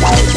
Bye.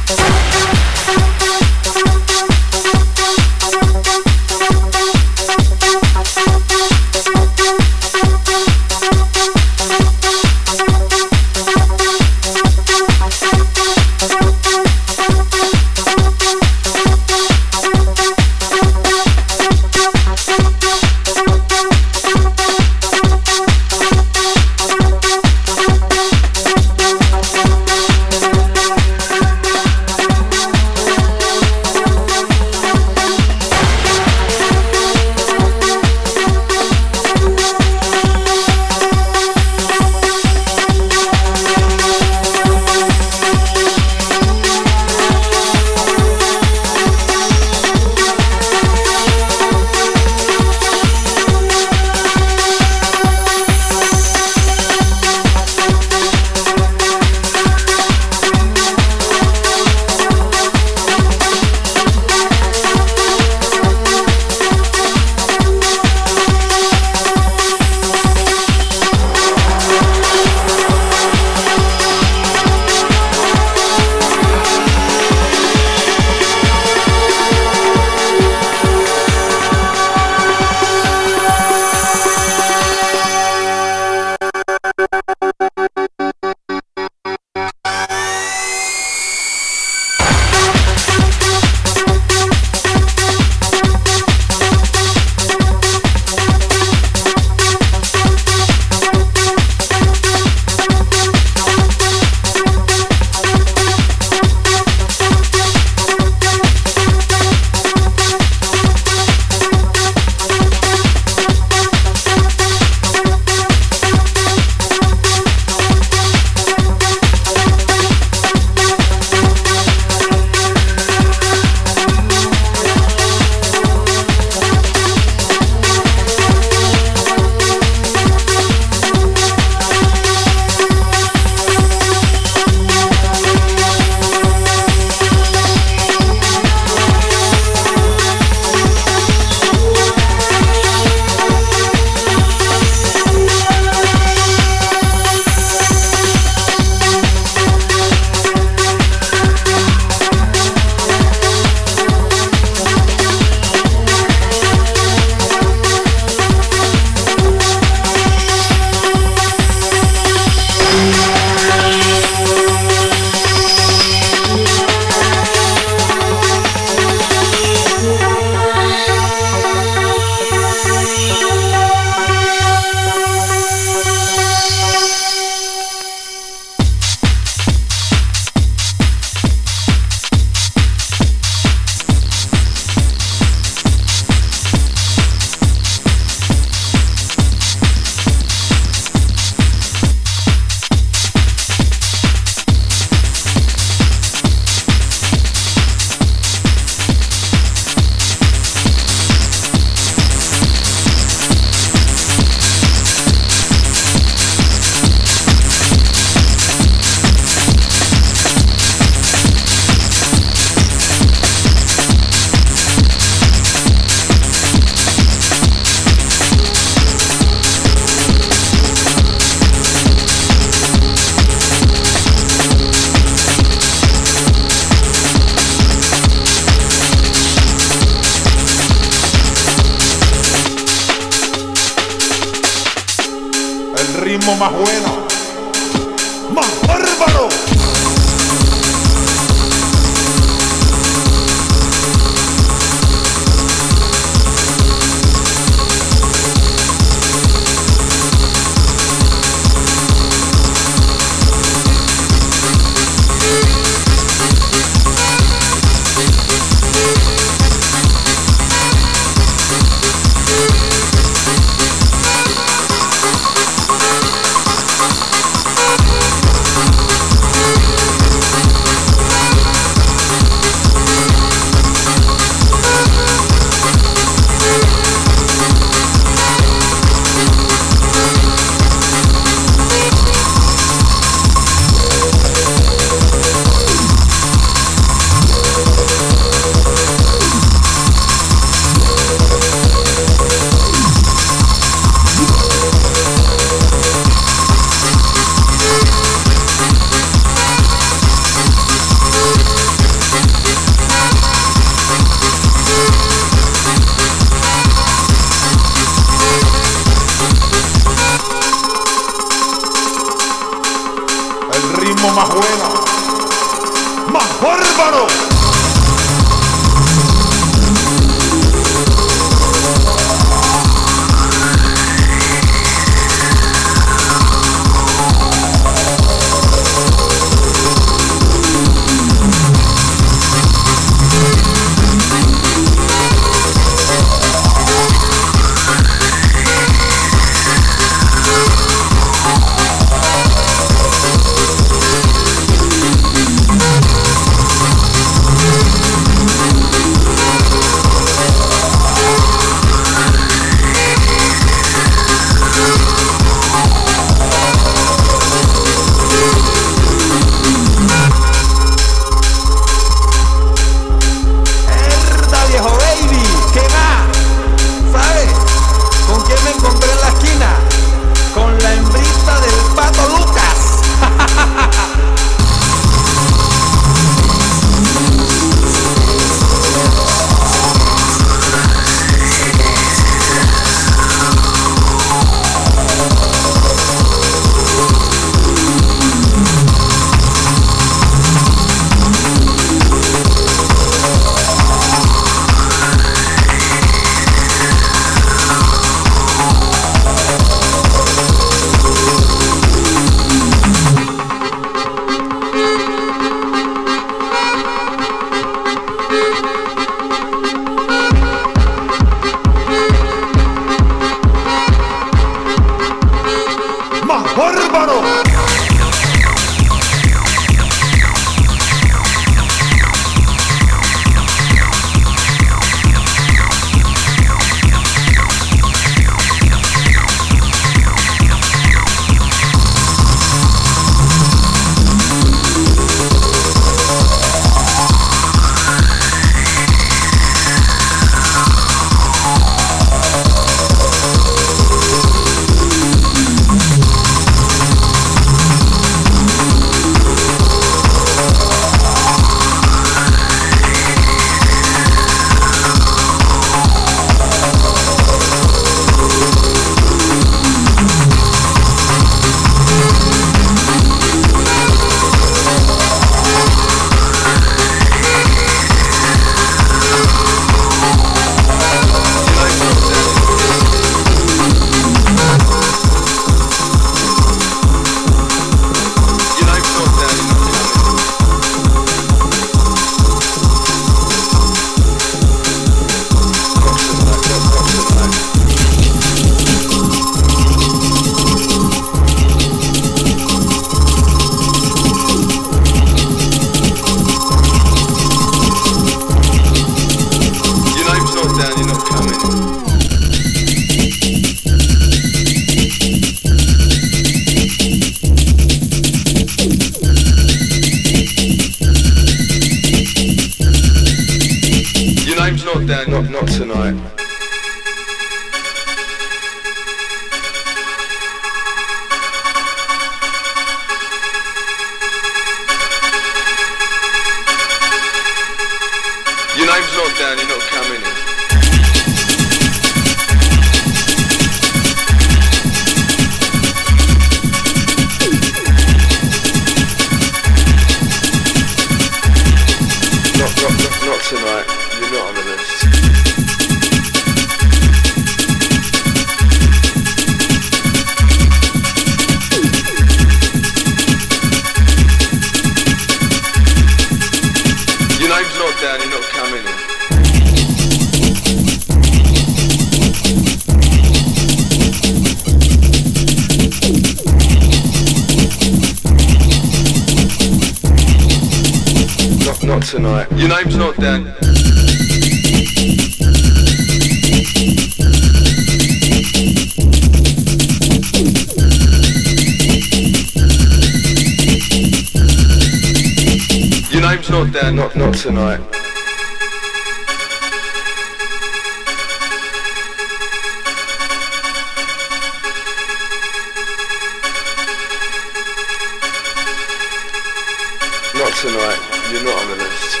tonight, you're not on the list.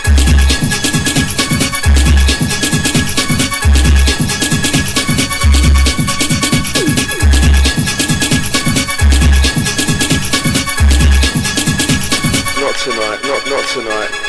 tonight, not not tonight.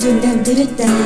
Thank you.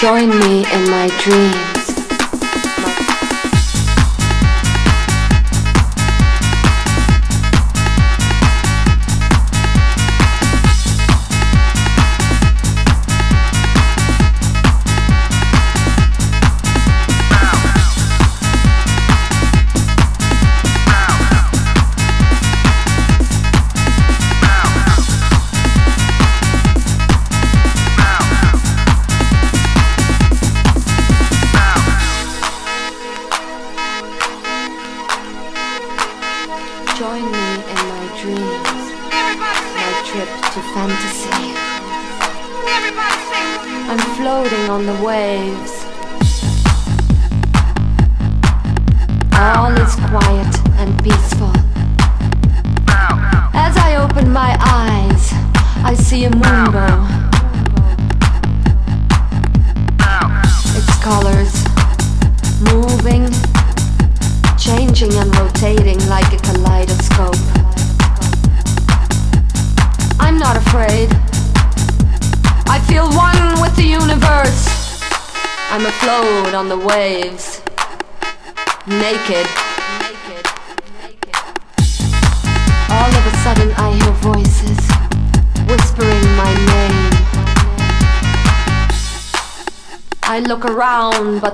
Join me in my dreams.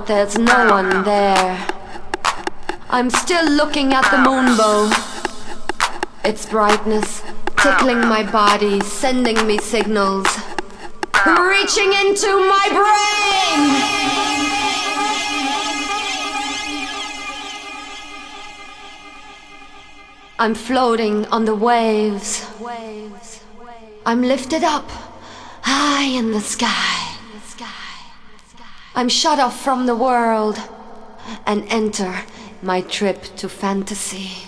There's no one there. I'm still looking at the moonbow. Its brightness tickling my body, sending me signals, reaching into my brain. I'm floating on the waves. I'm lifted up high in the sky. I'm shut off from the world and enter my trip to fantasy.